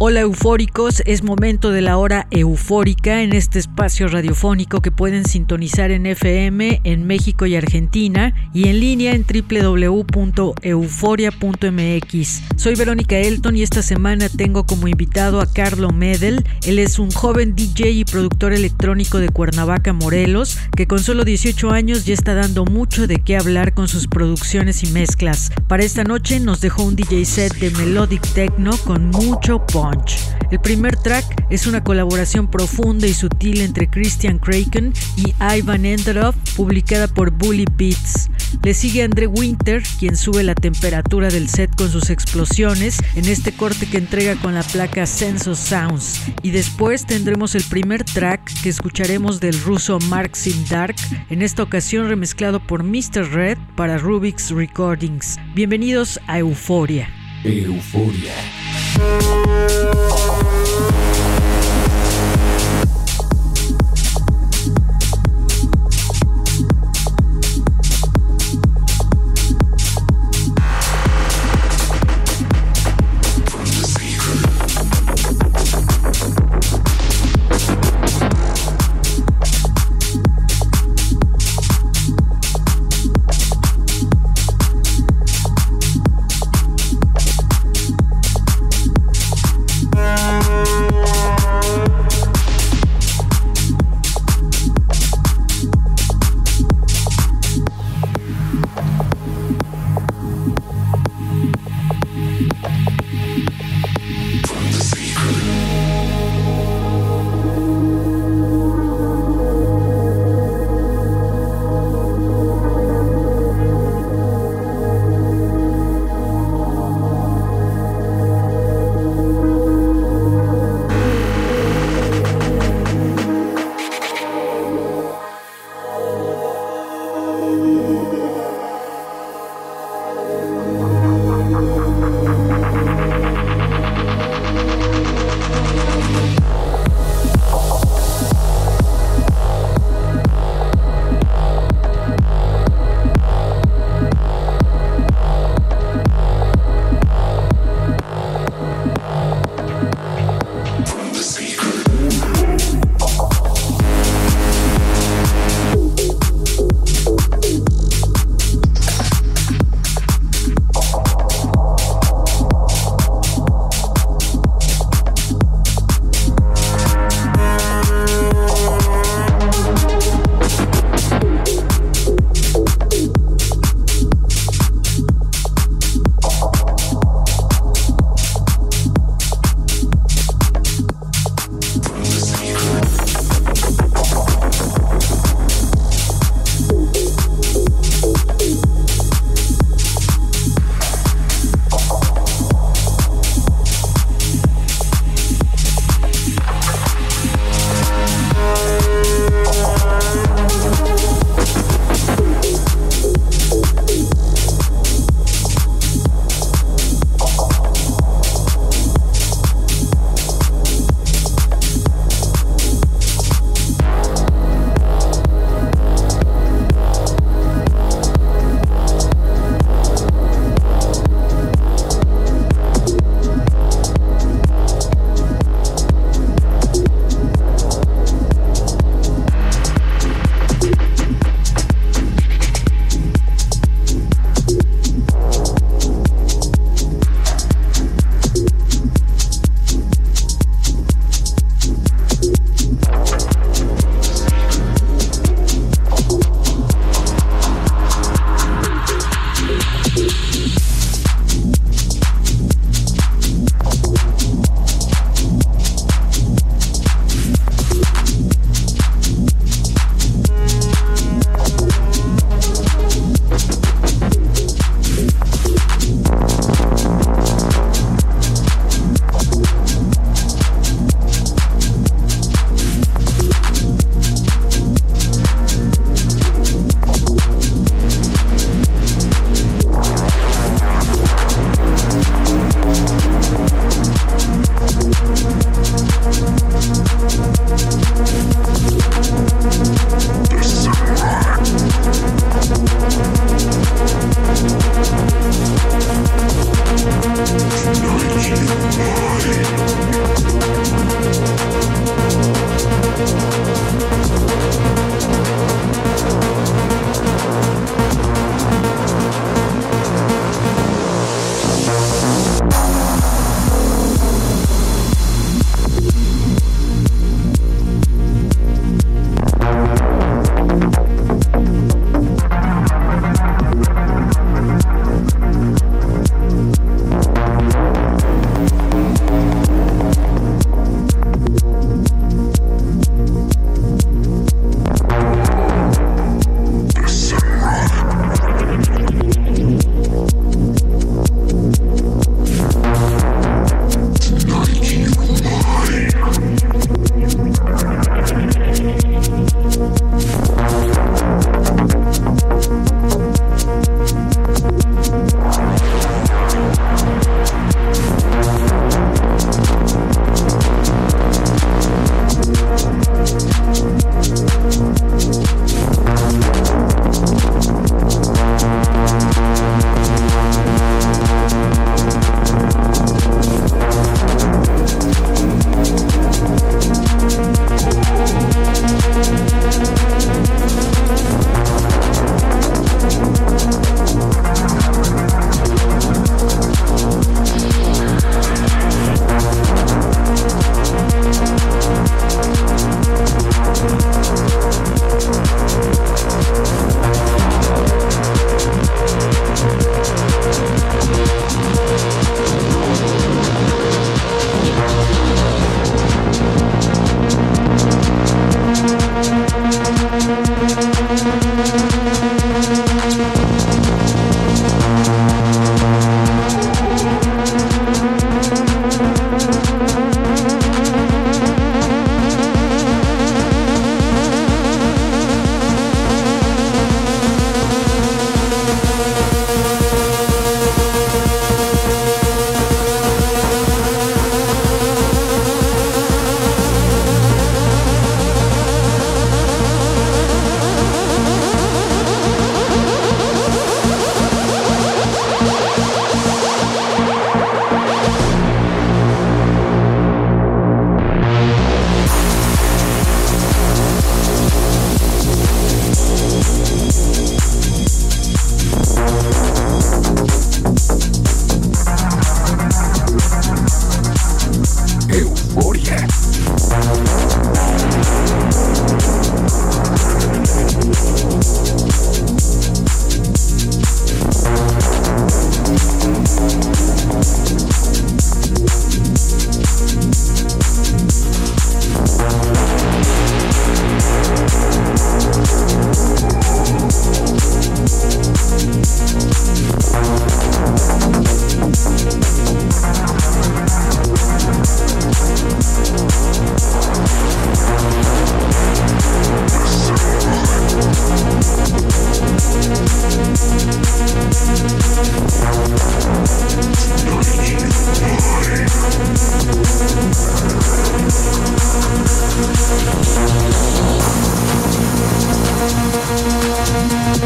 Hola eufóricos, es momento de la hora eufórica en este espacio radiofónico que pueden sintonizar en FM en México y Argentina y en línea en www.euforia.mx. Soy Verónica Elton y esta semana tengo como invitado a Carlo Medel. Él es un joven DJ y productor electrónico de Cuernavaca, Morelos, que con solo 18 años ya está dando mucho de qué hablar con sus producciones y mezclas. Para esta noche nos dejó un DJ set de melodic techno con mucho El primer track es una colaboración profunda y sutil entre Christian Kraken y Ivan Enderov, publicada por Bully Beats. Le sigue André Winter, quien sube la temperatura del set con sus explosiones en este corte que entrega con la placa Sense of Sounds. Y después tendremos el primer track que escucharemos del ruso Mark Dark, en esta ocasión remezclado por Mr. Red para Rubik's Recordings. Bienvenidos a Euforia. Euforia.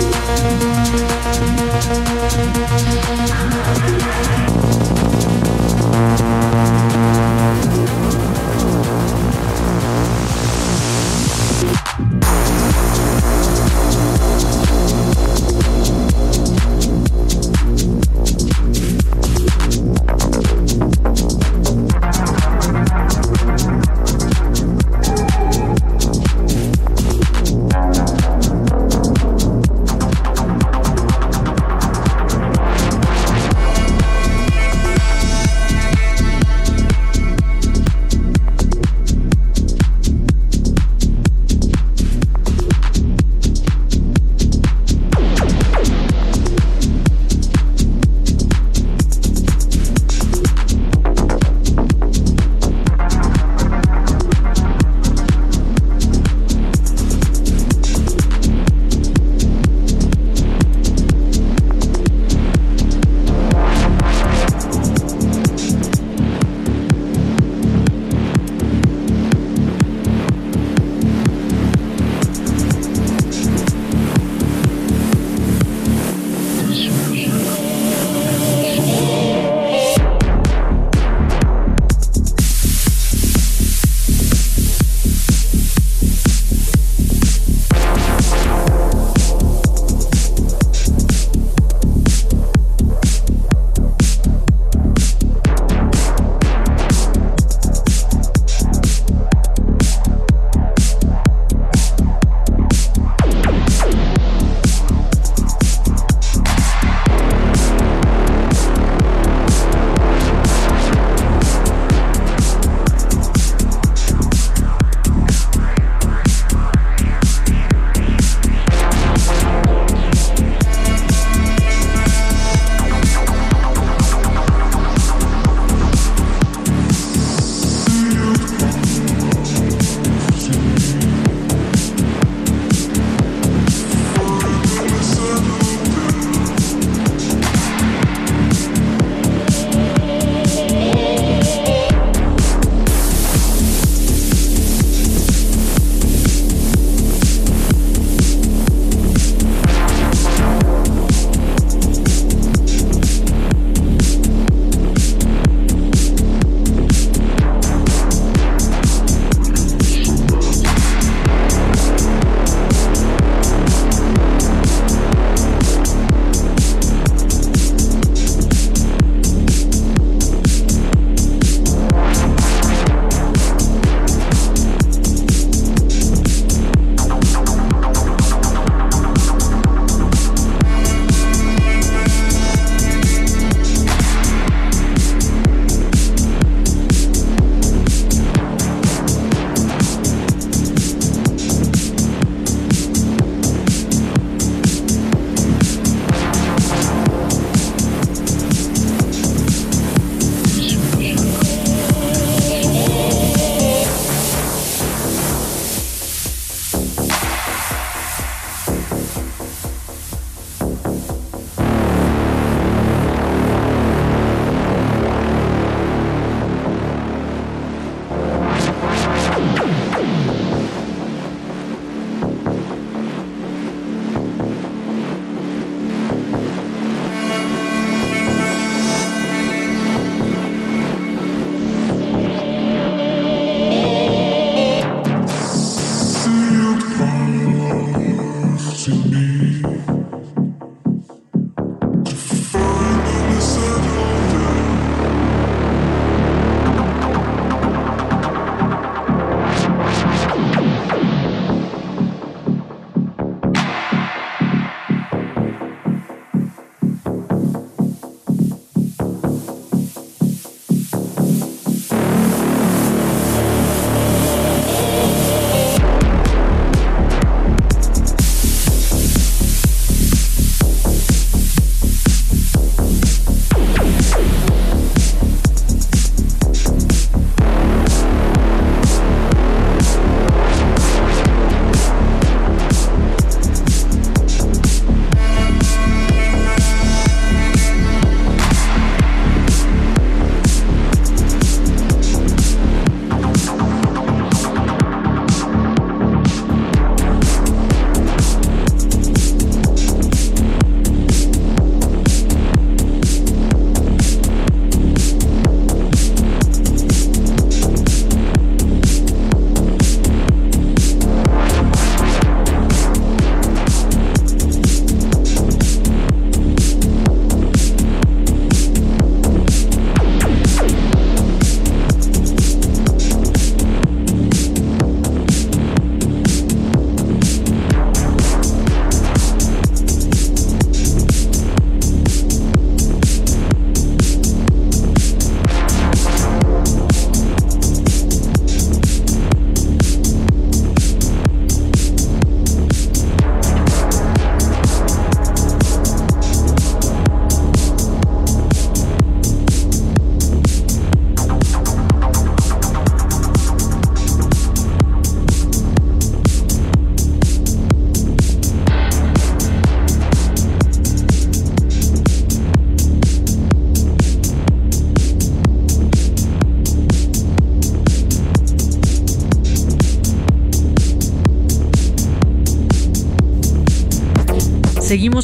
Música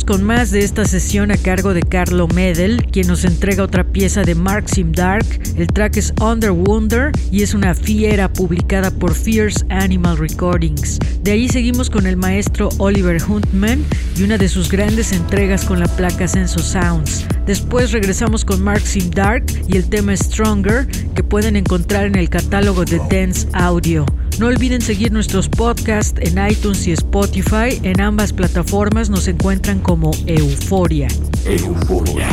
Con más de esta sesión a cargo de Carlo Medel, quien nos entrega otra pieza de Mark Sim Dark. El track es Under Wonder y es una fiera publicada por Fierce Animal Recordings. De ahí seguimos con el maestro Oliver Huntman y una de sus grandes entregas con la placa Senso Sounds. Después regresamos con Mark Sim Dark y el tema Stronger, que pueden encontrar en el catálogo de Dance Audio. No olviden seguir nuestros podcasts en iTunes y Spotify. En ambas plataformas nos encuentran como Euforia. Euforia.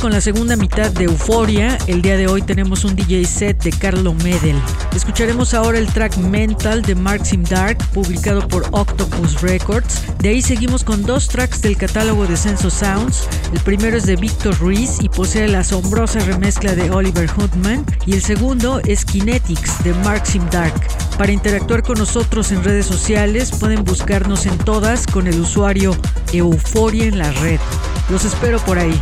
Con la segunda mitad de Euforia. El día de hoy tenemos un DJ set de Carlo Medel. Escucharemos ahora el track Mental de Maxim Dark, publicado por Octopus Records. De ahí seguimos con dos tracks del catálogo de Senso Sounds. El primero es de Victor Ruiz y posee la asombrosa remezcla de Oliver Hoodman. Y el segundo es Kinetics de Maxim Dark. Para interactuar con nosotros en redes sociales pueden buscarnos en todas con el usuario Euforia en la red. Los espero por ahí.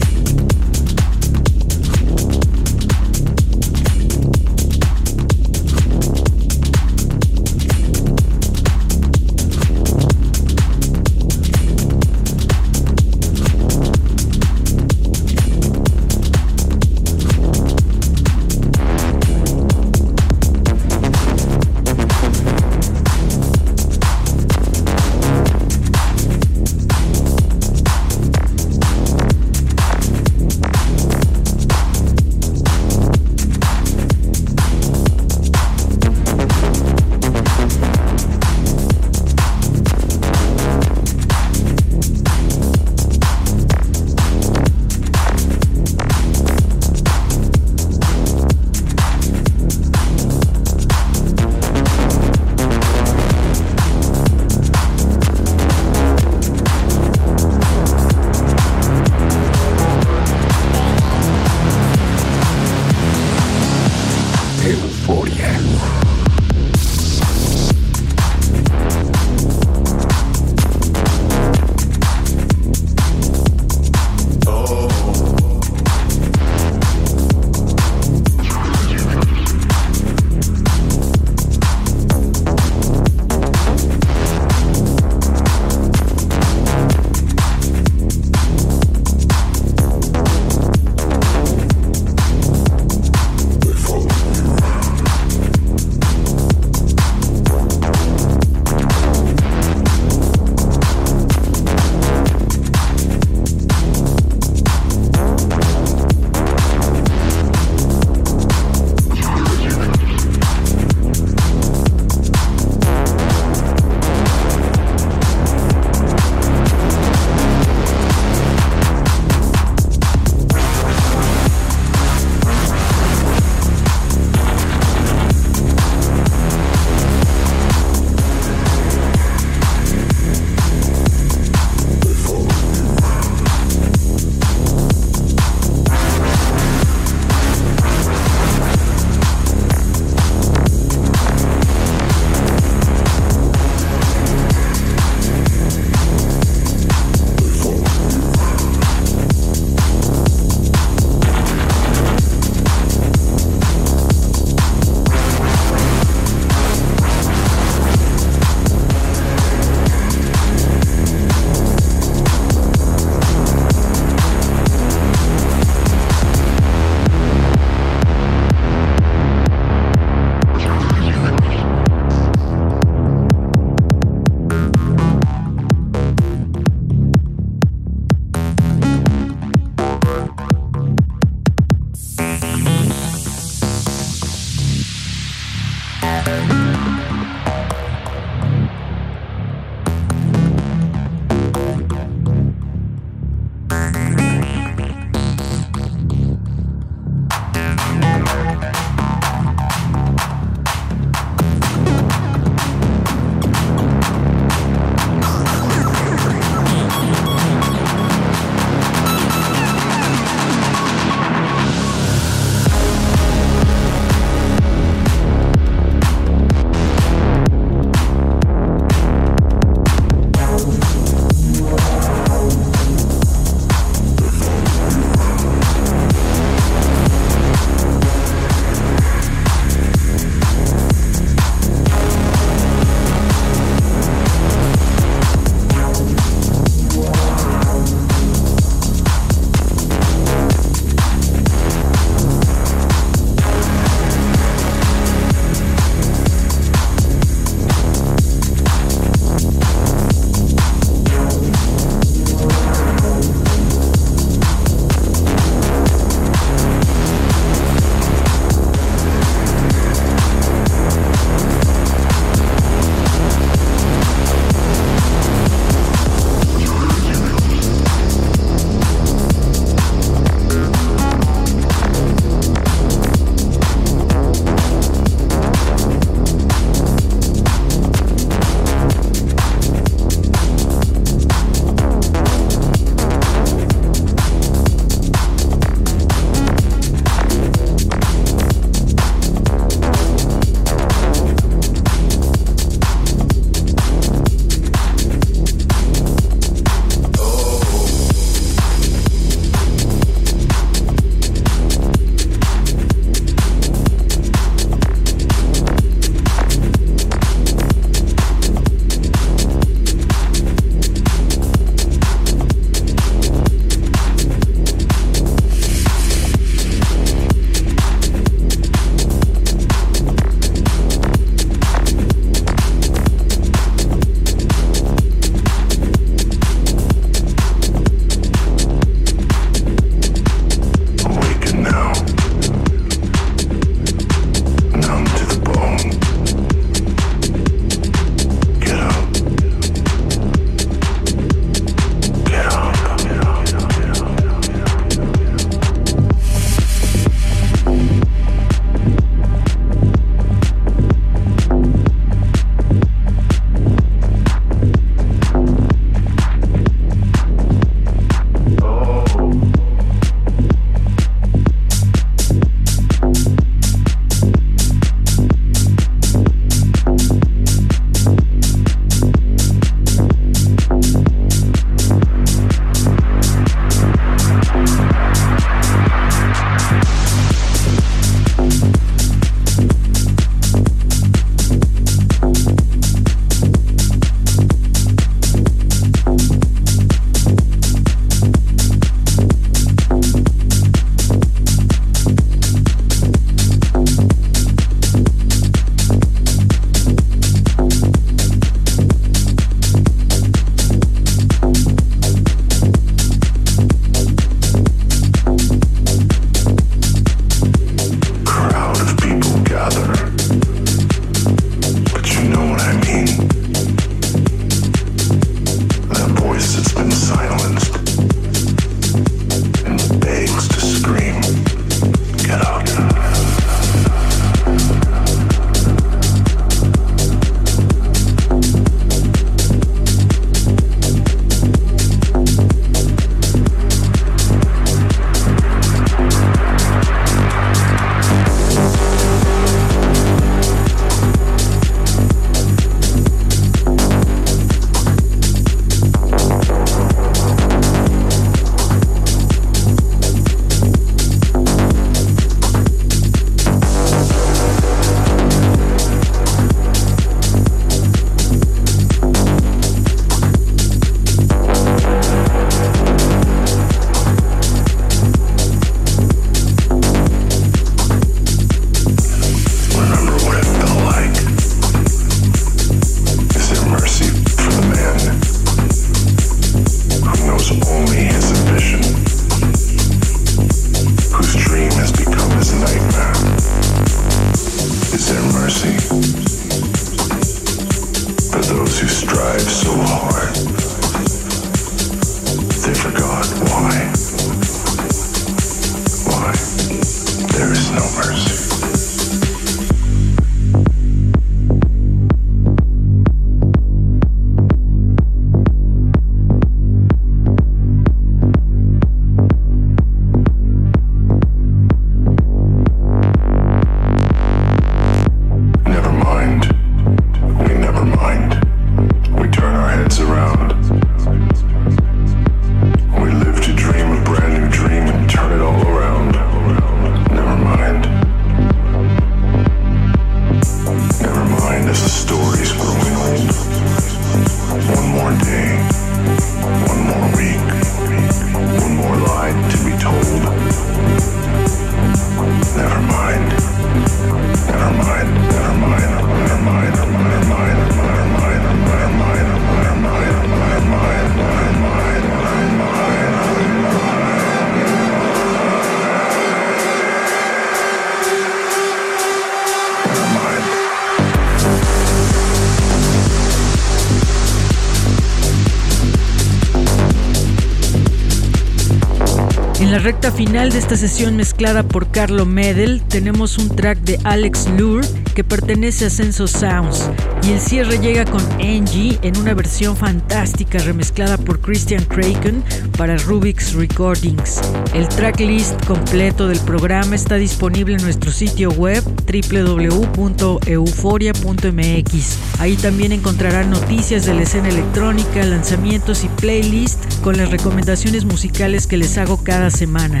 En la recta final de esta sesión mezclada por Carlo Medel tenemos un track de Alex Lure que pertenece a Senso Sounds y el cierre llega con Angie en una versión fantástica remezclada por Christian Kraken para Rubik's Recordings. El tracklist completo del programa está disponible en nuestro sitio web www.euforia.mx. Ahí también encontrarán noticias de la escena electrónica, lanzamientos y playlist con las recomendaciones musicales que les hago cada semana.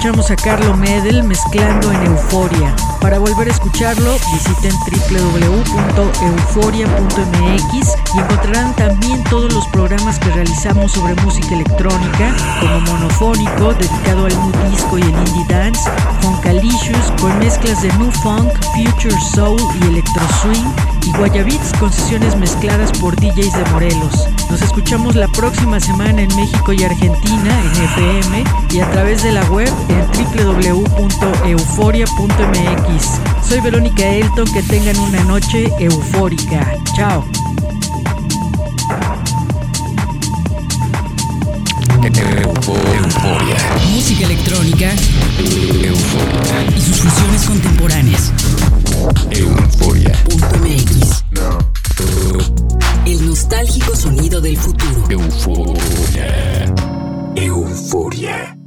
Escuchamos a Carlo Medel mezclando en Euforia. Para volver a escucharlo, visiten www.euforia.mx y encontrarán también todos los programas que realizamos sobre música electrónica, como Monofónico, dedicado al new disco y el indie dance, Funkalicious, con mezclas de new funk, future soul y electro swing, Guayabits con sesiones mezcladas por DJs de Morelos. Nos escuchamos la próxima semana en México y Argentina en FM y a través de la web en www.euforia.mx. Soy Verónica Elton, que tengan una noche eufórica. Chao. Euforia. Música electrónica Euforia. y sus fusiones contemporáneas. Euforia. Punto MX. El nostálgico sonido del futuro. Euforia. Euforia.